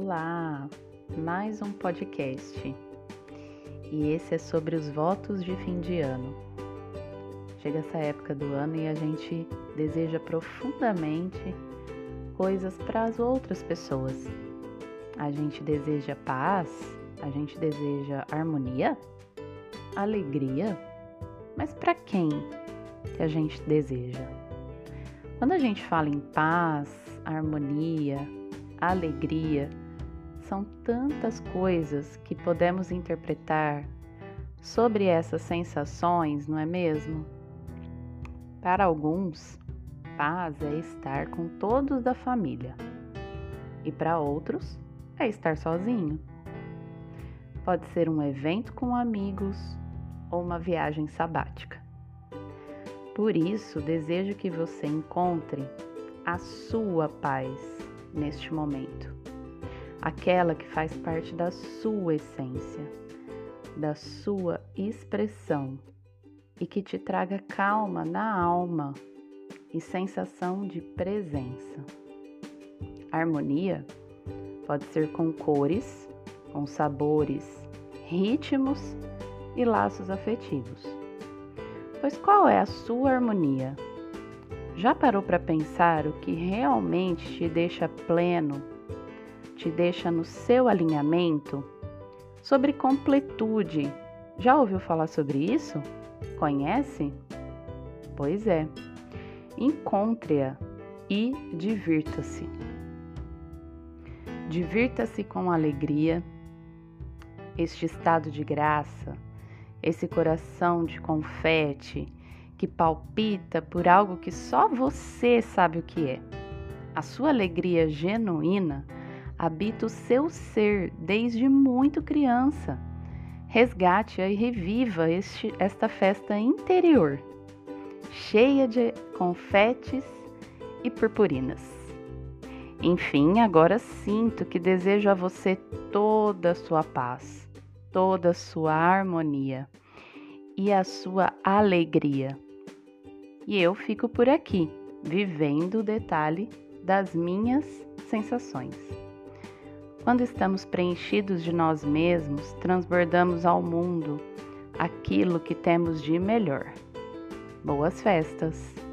Olá, mais um podcast. E esse é sobre os votos de fim de ano. Chega essa época do ano e a gente deseja profundamente coisas para as outras pessoas. A gente deseja paz, a gente deseja harmonia, alegria. Mas para quem que a gente deseja? Quando a gente fala em paz, harmonia, alegria, são tantas coisas que podemos interpretar sobre essas sensações, não é mesmo? Para alguns, paz é estar com todos da família, e para outros, é estar sozinho. Pode ser um evento com amigos ou uma viagem sabática. Por isso, desejo que você encontre a sua paz neste momento, aquela que faz parte da sua essência, da sua expressão e que te traga calma na alma e sensação de presença. Harmonia pode ser com cores, com sabores, ritmos e laços afetivos. Pois qual é a sua harmonia? Já parou para pensar o que realmente te deixa pleno, te deixa no seu alinhamento? Sobre completude, já ouviu falar sobre isso? Conhece? Pois é, encontre-a e divirta-se. Divirta-se com alegria, este estado de graça, esse coração de confete que palpita por algo que só você sabe o que é. A sua alegria genuína habita o seu ser desde muito criança. Resgate-a e reviva este, esta festa interior, cheia de confetes e purpurinas. Enfim, agora sinto que desejo a você toda a sua paz, toda a sua harmonia e a sua alegria e eu fico por aqui, vivendo o detalhe das minhas sensações. Quando estamos preenchidos de nós mesmos, transbordamos ao mundo aquilo que temos de melhor. Boas festas!